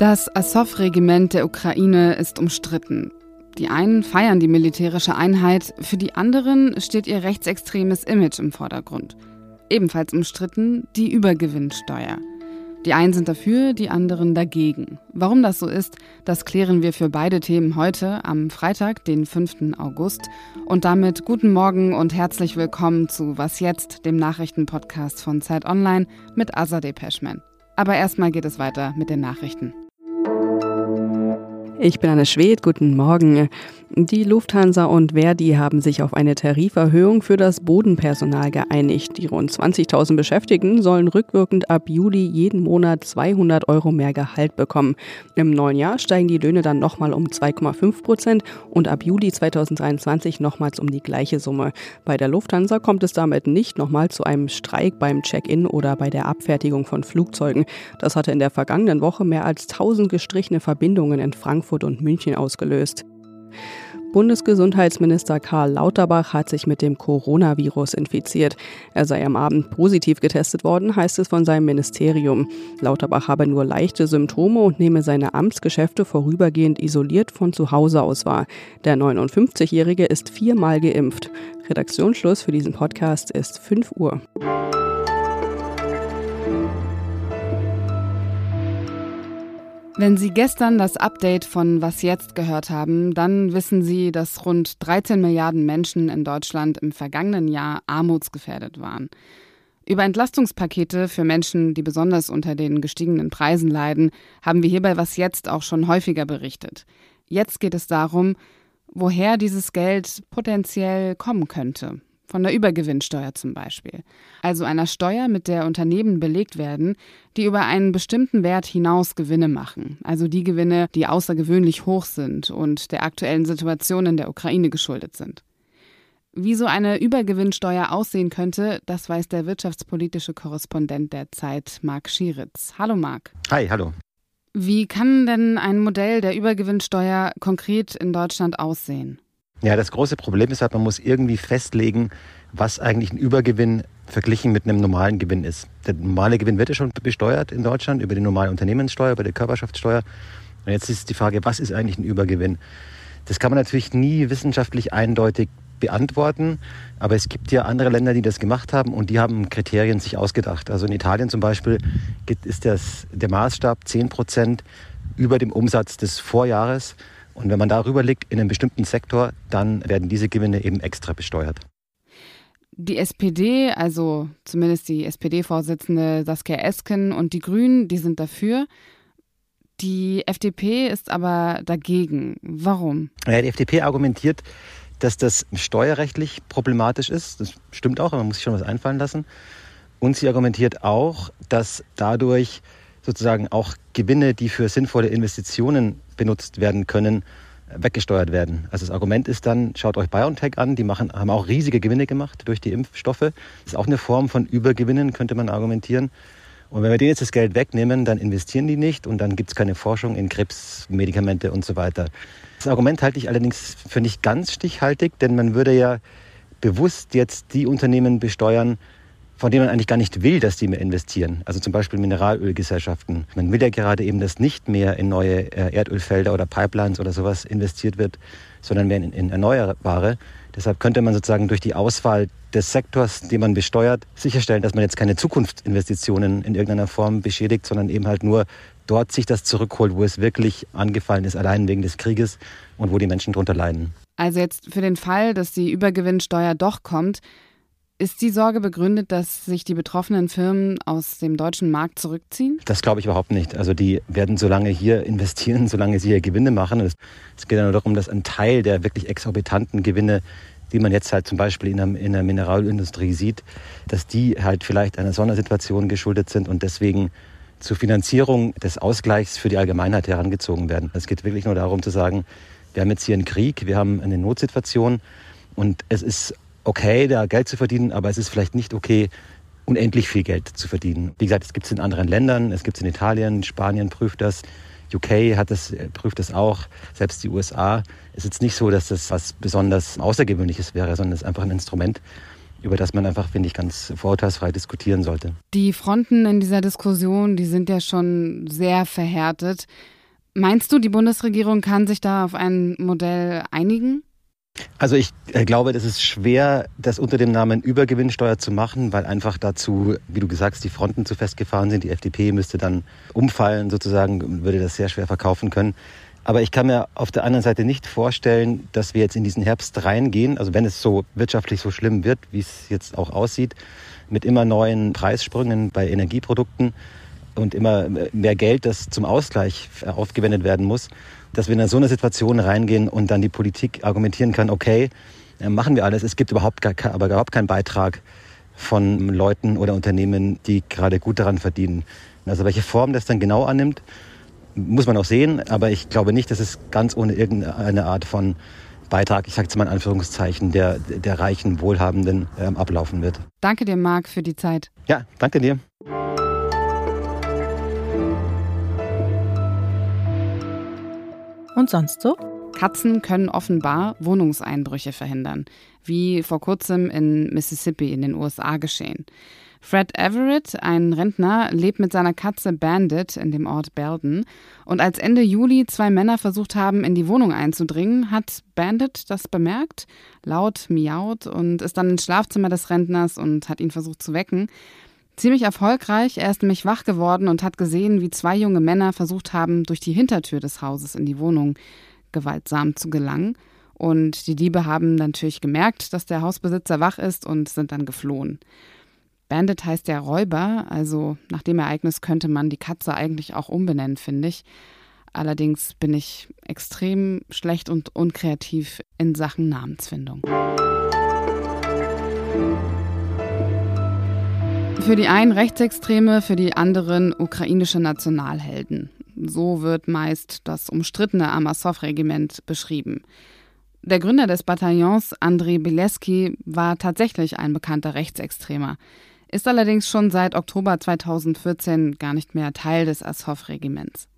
Das Azov-Regiment der Ukraine ist umstritten. Die einen feiern die militärische Einheit, für die anderen steht ihr rechtsextremes Image im Vordergrund. Ebenfalls umstritten die Übergewinnsteuer. Die einen sind dafür, die anderen dagegen. Warum das so ist, das klären wir für beide Themen heute am Freitag, den 5. August. Und damit guten Morgen und herzlich willkommen zu Was jetzt, dem Nachrichtenpodcast von Zeit Online mit Azadeh Peschman. Aber erstmal geht es weiter mit den Nachrichten. Ich bin Anne Schwed, guten Morgen. Die Lufthansa und Verdi haben sich auf eine Tariferhöhung für das Bodenpersonal geeinigt. Die rund 20.000 Beschäftigten sollen rückwirkend ab Juli jeden Monat 200 Euro mehr Gehalt bekommen. Im neuen Jahr steigen die Löhne dann nochmal um 2,5 Prozent und ab Juli 2023 nochmals um die gleiche Summe. Bei der Lufthansa kommt es damit nicht nochmal zu einem Streik beim Check-in oder bei der Abfertigung von Flugzeugen. Das hatte in der vergangenen Woche mehr als 1000 gestrichene Verbindungen in Frankfurt und München ausgelöst. Bundesgesundheitsminister Karl Lauterbach hat sich mit dem Coronavirus infiziert. Er sei am Abend positiv getestet worden, heißt es von seinem Ministerium. Lauterbach habe nur leichte Symptome und nehme seine Amtsgeschäfte vorübergehend isoliert von zu Hause aus wahr. Der 59-Jährige ist viermal geimpft. Redaktionsschluss für diesen Podcast ist 5 Uhr. Wenn Sie gestern das Update von Was jetzt gehört haben, dann wissen Sie, dass rund 13 Milliarden Menschen in Deutschland im vergangenen Jahr armutsgefährdet waren. Über Entlastungspakete für Menschen, die besonders unter den gestiegenen Preisen leiden, haben wir hier bei Was jetzt auch schon häufiger berichtet. Jetzt geht es darum, woher dieses Geld potenziell kommen könnte von der Übergewinnsteuer zum Beispiel. Also einer Steuer, mit der Unternehmen belegt werden, die über einen bestimmten Wert hinaus Gewinne machen. Also die Gewinne, die außergewöhnlich hoch sind und der aktuellen Situation in der Ukraine geschuldet sind. Wie so eine Übergewinnsteuer aussehen könnte, das weiß der wirtschaftspolitische Korrespondent der Zeit, Marc Schieritz. Hallo Marc. Hi, hallo. Wie kann denn ein Modell der Übergewinnsteuer konkret in Deutschland aussehen? Ja, das große Problem ist halt, man muss irgendwie festlegen, was eigentlich ein Übergewinn verglichen mit einem normalen Gewinn ist. Der normale Gewinn wird ja schon besteuert in Deutschland über die normale Unternehmenssteuer, über die Körperschaftssteuer. Und jetzt ist die Frage, was ist eigentlich ein Übergewinn? Das kann man natürlich nie wissenschaftlich eindeutig beantworten, aber es gibt ja andere Länder, die das gemacht haben und die haben Kriterien sich ausgedacht. Also in Italien zum Beispiel ist das, der Maßstab 10 Prozent über dem Umsatz des Vorjahres. Und wenn man darüber liegt in einem bestimmten Sektor, dann werden diese Gewinne eben extra besteuert. Die SPD, also zumindest die SPD-Vorsitzende Saskia Esken und die Grünen, die sind dafür. Die FDP ist aber dagegen. Warum? Ja, die FDP argumentiert, dass das steuerrechtlich problematisch ist. Das stimmt auch, man muss sich schon was einfallen lassen. Und sie argumentiert auch, dass dadurch sozusagen auch Gewinne, die für sinnvolle Investitionen benutzt werden können, weggesteuert werden. Also das Argument ist dann, schaut euch BioNTech an, die machen, haben auch riesige Gewinne gemacht durch die Impfstoffe. Das ist auch eine Form von Übergewinnen, könnte man argumentieren. Und wenn wir denen jetzt das Geld wegnehmen, dann investieren die nicht und dann gibt es keine Forschung in Krebsmedikamente und so weiter. Das Argument halte ich allerdings für nicht ganz stichhaltig, denn man würde ja bewusst jetzt die Unternehmen besteuern, von denen man eigentlich gar nicht will, dass die mehr investieren. Also zum Beispiel Mineralölgesellschaften. Man will ja gerade eben, dass nicht mehr in neue äh, Erdölfelder oder Pipelines oder sowas investiert wird, sondern mehr in, in Erneuerbare. Deshalb könnte man sozusagen durch die Auswahl des Sektors, den man besteuert, sicherstellen, dass man jetzt keine Zukunftsinvestitionen in irgendeiner Form beschädigt, sondern eben halt nur dort sich das zurückholt, wo es wirklich angefallen ist, allein wegen des Krieges und wo die Menschen darunter leiden. Also jetzt für den Fall, dass die Übergewinnsteuer doch kommt, ist die Sorge begründet, dass sich die betroffenen Firmen aus dem deutschen Markt zurückziehen? Das glaube ich überhaupt nicht. Also die werden so lange hier investieren, solange sie hier Gewinne machen. Es geht ja nur darum, dass ein Teil der wirklich exorbitanten Gewinne, die man jetzt halt zum Beispiel in der, in der Mineralindustrie sieht, dass die halt vielleicht einer Sondersituation geschuldet sind und deswegen zur Finanzierung des Ausgleichs für die Allgemeinheit herangezogen werden. Es geht wirklich nur darum zu sagen, wir haben jetzt hier einen Krieg, wir haben eine Notsituation und es ist okay, da Geld zu verdienen, aber es ist vielleicht nicht okay, unendlich viel Geld zu verdienen. Wie gesagt, es gibt es in anderen Ländern, es gibt es in Italien, Spanien prüft das, UK hat das, prüft das auch, selbst die USA. Es ist jetzt nicht so, dass das was besonders Außergewöhnliches wäre, sondern es ist einfach ein Instrument. über das man einfach, finde ich, ganz vorurteilsfrei diskutieren sollte. Die Fronten in dieser Diskussion, die sind ja schon sehr verhärtet. Meinst du, die Bundesregierung kann sich da auf ein Modell einigen? Also ich äh, glaube, das ist schwer, das unter dem Namen Übergewinnsteuer zu machen, weil einfach dazu, wie du gesagt hast, die Fronten zu festgefahren sind. Die FDP müsste dann umfallen sozusagen, würde das sehr schwer verkaufen können. Aber ich kann mir auf der anderen Seite nicht vorstellen, dass wir jetzt in diesen Herbst reingehen, also wenn es so wirtschaftlich so schlimm wird, wie es jetzt auch aussieht, mit immer neuen Preissprüngen bei Energieprodukten und immer mehr Geld, das zum Ausgleich aufgewendet werden muss, dass wir in so eine Situation reingehen und dann die Politik argumentieren kann, okay, äh, machen wir alles, es gibt überhaupt gar, aber überhaupt keinen Beitrag von Leuten oder Unternehmen, die gerade gut daran verdienen. Also welche Form das dann genau annimmt, muss man auch sehen, aber ich glaube nicht, dass es ganz ohne irgendeine Art von Beitrag, ich sage jetzt mal in Anführungszeichen, der, der reichen Wohlhabenden ähm, ablaufen wird. Danke dir, Marc, für die Zeit. Ja, danke dir. Und sonst so? Katzen können offenbar Wohnungseinbrüche verhindern, wie vor kurzem in Mississippi in den USA geschehen. Fred Everett, ein Rentner, lebt mit seiner Katze Bandit in dem Ort Belden. Und als Ende Juli zwei Männer versucht haben, in die Wohnung einzudringen, hat Bandit das bemerkt, laut miaut und ist dann ins Schlafzimmer des Rentners und hat ihn versucht zu wecken. Ziemlich erfolgreich. Er ist nämlich wach geworden und hat gesehen, wie zwei junge Männer versucht haben, durch die Hintertür des Hauses in die Wohnung gewaltsam zu gelangen. Und die Diebe haben natürlich gemerkt, dass der Hausbesitzer wach ist und sind dann geflohen. Bandit heißt ja Räuber, also nach dem Ereignis könnte man die Katze eigentlich auch umbenennen, finde ich. Allerdings bin ich extrem schlecht und unkreativ in Sachen Namensfindung. Für die einen Rechtsextreme, für die anderen ukrainische Nationalhelden. So wird meist das umstrittene Amasov-Regiment beschrieben. Der Gründer des Bataillons, Andrei Bileski, war tatsächlich ein bekannter Rechtsextremer, ist allerdings schon seit Oktober 2014 gar nicht mehr Teil des Azov-Regiments.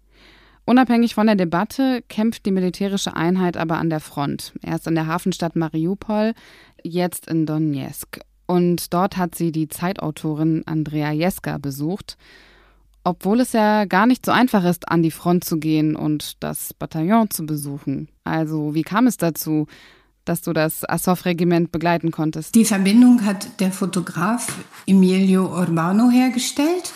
Unabhängig von der Debatte kämpft die militärische Einheit aber an der Front. Erst in der Hafenstadt Mariupol, jetzt in Donetsk. Und dort hat sie die Zeitautorin Andrea Jeska besucht, obwohl es ja gar nicht so einfach ist, an die Front zu gehen und das Bataillon zu besuchen. Also, wie kam es dazu, dass du das Azov-Regiment begleiten konntest? Die Verbindung hat der Fotograf Emilio Urbano hergestellt,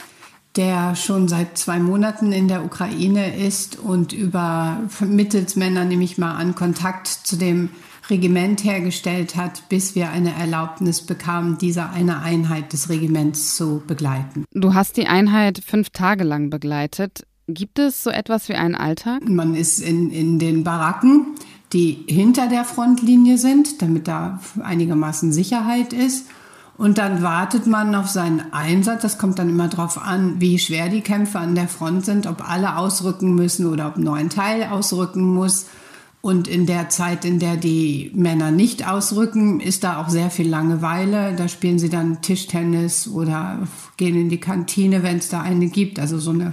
der schon seit zwei Monaten in der Ukraine ist und über Mittelsmänner, nehme ich mal an, Kontakt zu dem Regiment hergestellt hat, bis wir eine Erlaubnis bekamen, diese eine Einheit des Regiments zu begleiten. Du hast die Einheit fünf Tage lang begleitet. Gibt es so etwas wie einen Alltag? Man ist in, in den Baracken, die hinter der Frontlinie sind, damit da einigermaßen Sicherheit ist. Und dann wartet man auf seinen Einsatz. Das kommt dann immer darauf an, wie schwer die Kämpfe an der Front sind, ob alle ausrücken müssen oder ob nur ein Teil ausrücken muss. Und in der Zeit, in der die Männer nicht ausrücken, ist da auch sehr viel Langeweile. Da spielen sie dann Tischtennis oder gehen in die Kantine, wenn es da eine gibt. Also so eine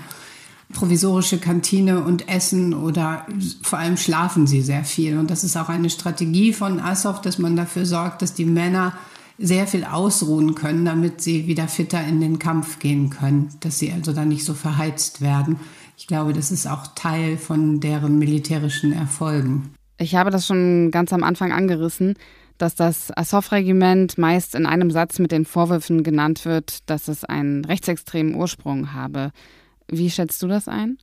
provisorische Kantine und essen oder vor allem schlafen sie sehr viel. Und das ist auch eine Strategie von Assoff, dass man dafür sorgt, dass die Männer sehr viel ausruhen können, damit sie wieder fitter in den Kampf gehen können, dass sie also dann nicht so verheizt werden. Ich glaube, das ist auch Teil von deren militärischen Erfolgen. Ich habe das schon ganz am Anfang angerissen, dass das Azov-Regiment meist in einem Satz mit den Vorwürfen genannt wird, dass es einen rechtsextremen Ursprung habe. Wie schätzt du das ein?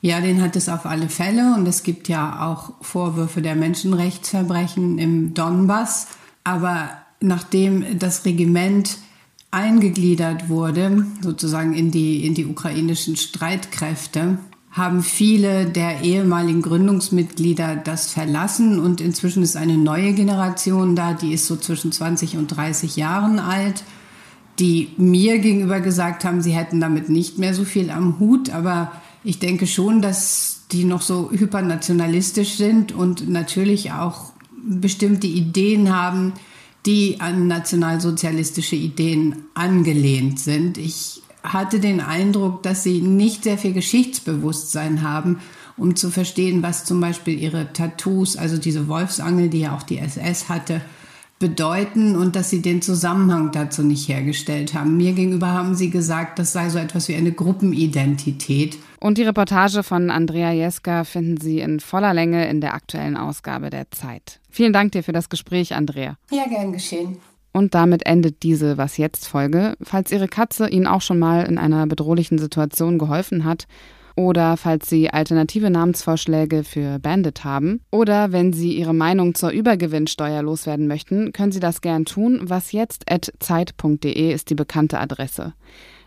Ja, den hat es auf alle Fälle und es gibt ja auch Vorwürfe der Menschenrechtsverbrechen im Donbass. Aber nachdem das Regiment eingegliedert wurde, sozusagen in die, in die ukrainischen Streitkräfte, haben viele der ehemaligen Gründungsmitglieder das verlassen und inzwischen ist eine neue Generation da, die ist so zwischen 20 und 30 Jahren alt, die mir gegenüber gesagt haben, sie hätten damit nicht mehr so viel am Hut, aber ich denke schon, dass die noch so hypernationalistisch sind und natürlich auch bestimmte Ideen haben, die an nationalsozialistische Ideen angelehnt sind. Ich hatte den Eindruck, dass sie nicht sehr viel Geschichtsbewusstsein haben, um zu verstehen, was zum Beispiel ihre Tattoos, also diese Wolfsangel, die ja auch die SS hatte, bedeuten und dass sie den Zusammenhang dazu nicht hergestellt haben. Mir gegenüber haben sie gesagt, das sei so etwas wie eine Gruppenidentität. Und die Reportage von Andrea Jeska finden Sie in voller Länge in der aktuellen Ausgabe der Zeit. Vielen Dank dir für das Gespräch, Andrea. Ja, gern geschehen. Und damit endet diese Was jetzt Folge. Falls Ihre Katze Ihnen auch schon mal in einer bedrohlichen Situation geholfen hat oder falls Sie alternative Namensvorschläge für Bandit haben oder wenn Sie Ihre Meinung zur Übergewinnsteuer loswerden möchten, können Sie das gern tun. Was jetzt zeit.de ist die bekannte Adresse.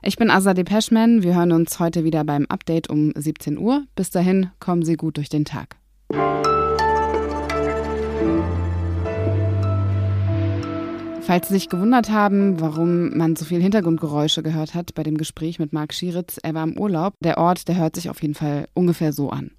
Ich bin Azadeh Peschman. Wir hören uns heute wieder beim Update um 17 Uhr. Bis dahin, kommen Sie gut durch den Tag. Falls Sie sich gewundert haben, warum man so viel Hintergrundgeräusche gehört hat bei dem Gespräch mit Marc Schieritz, er war im Urlaub. Der Ort, der hört sich auf jeden Fall ungefähr so an.